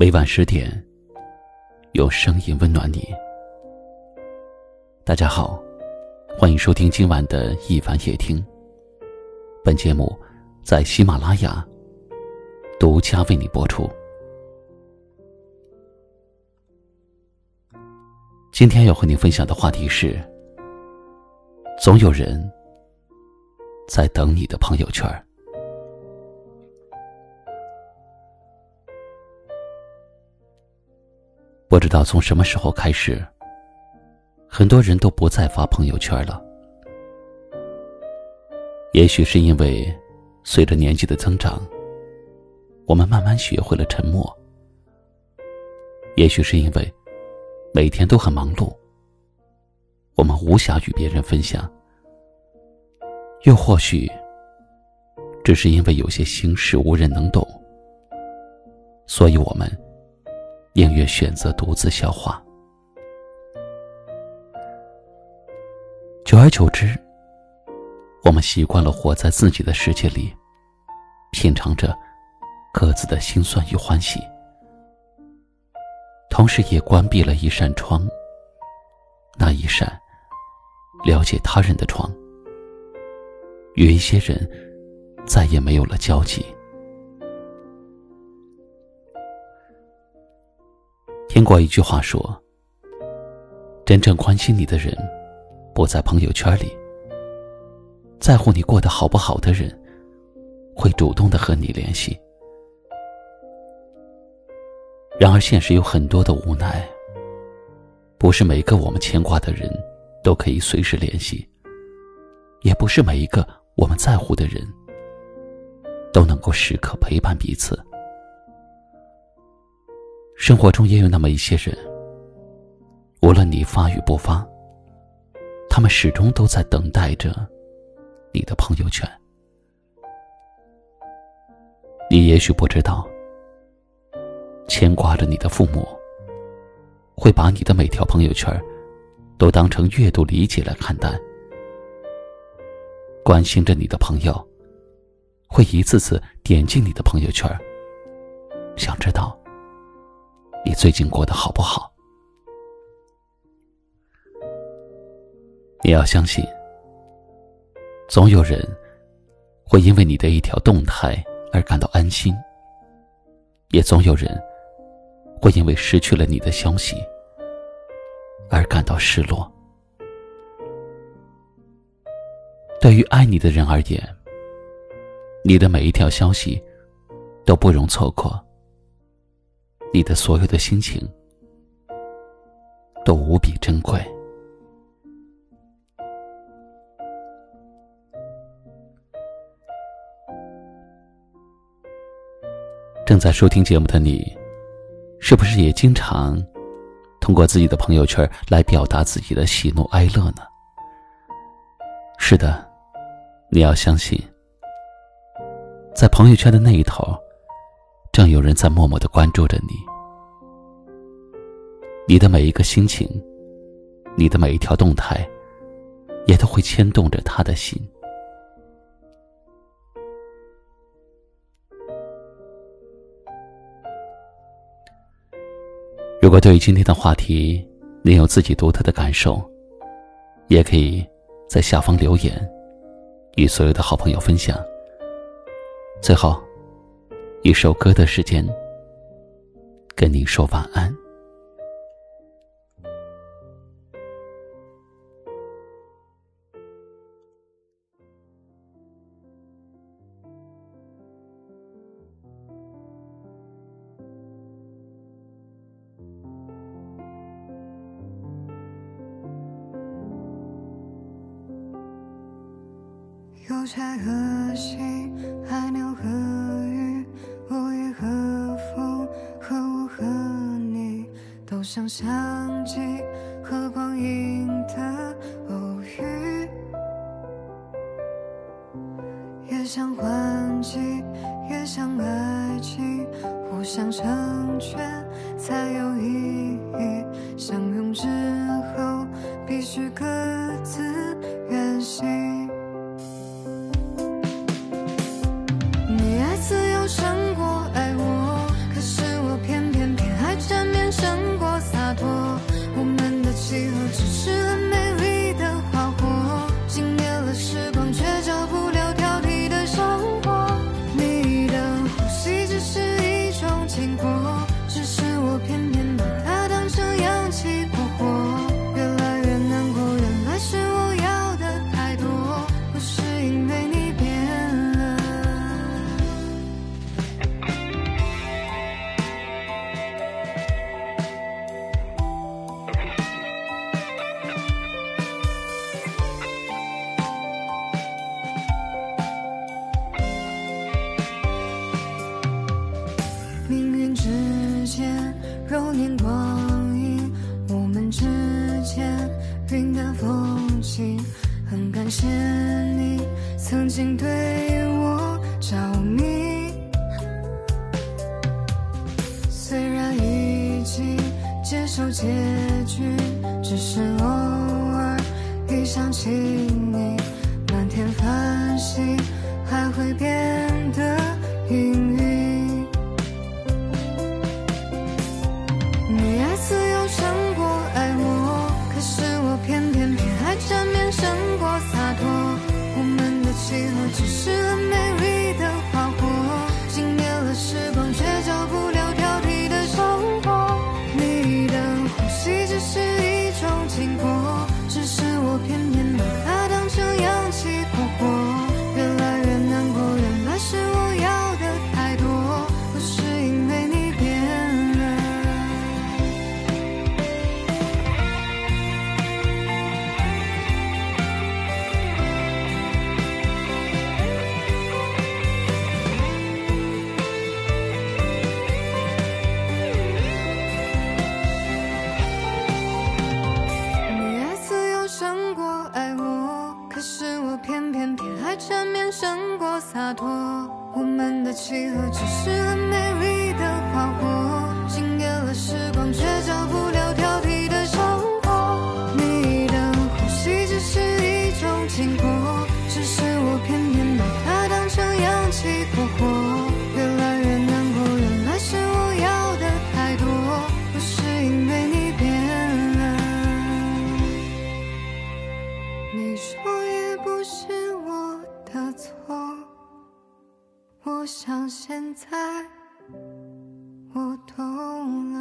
每晚十点，用声音温暖你。大家好，欢迎收听今晚的一凡夜听。本节目在喜马拉雅独家为你播出。今天要和你分享的话题是：总有人在等你的朋友圈。不知道从什么时候开始，很多人都不再发朋友圈了。也许是因为随着年纪的增长，我们慢慢学会了沉默；也许是因为每天都很忙碌，我们无暇与别人分享；又或许只是因为有些心事无人能懂，所以我们。宁愿选择独自消化，久而久之，我们习惯了活在自己的世界里，品尝着各自的辛酸与欢喜，同时也关闭了一扇窗，那一扇了解他人的窗，与一些人再也没有了交集。听过一句话说：“真正关心你的人，不在朋友圈里。在乎你过得好不好的人，会主动的和你联系。”然而，现实有很多的无奈。不是每个我们牵挂的人，都可以随时联系；也不是每一个我们在乎的人，都能够时刻陪伴彼此。生活中也有那么一些人，无论你发与不发，他们始终都在等待着你的朋友圈。你也许不知道，牵挂着你的父母，会把你的每条朋友圈都当成阅读理解来看待；关心着你的朋友，会一次次点进你的朋友圈，想知道。你最近过得好不好？你要相信，总有人会因为你的一条动态而感到安心，也总有人会因为失去了你的消息而感到失落。对于爱你的人而言，你的每一条消息都不容错过。你的所有的心情都无比珍贵。正在收听节目的你，是不是也经常通过自己的朋友圈来表达自己的喜怒哀乐呢？是的，你要相信，在朋友圈的那一头。正有人在默默的关注着你，你的每一个心情，你的每一条动态，也都会牵动着他的心。如果对于今天的话题，你有自己独特的感受，也可以在下方留言，与所有的好朋友分享。最后。一首歌的时间，跟你说晚安。邮差何夕，海鸟像相机和光影的偶遇，也想唤起，也像爱情，互相成全才有意义。相拥之后，必须各自感谢你曾经对我着迷。虽然已经接受结局只是偶尔一想起你满天繁星还会变是我偏偏偏爱缠绵胜过洒脱。我们的契合只是很美丽的花火。我想现在我懂了。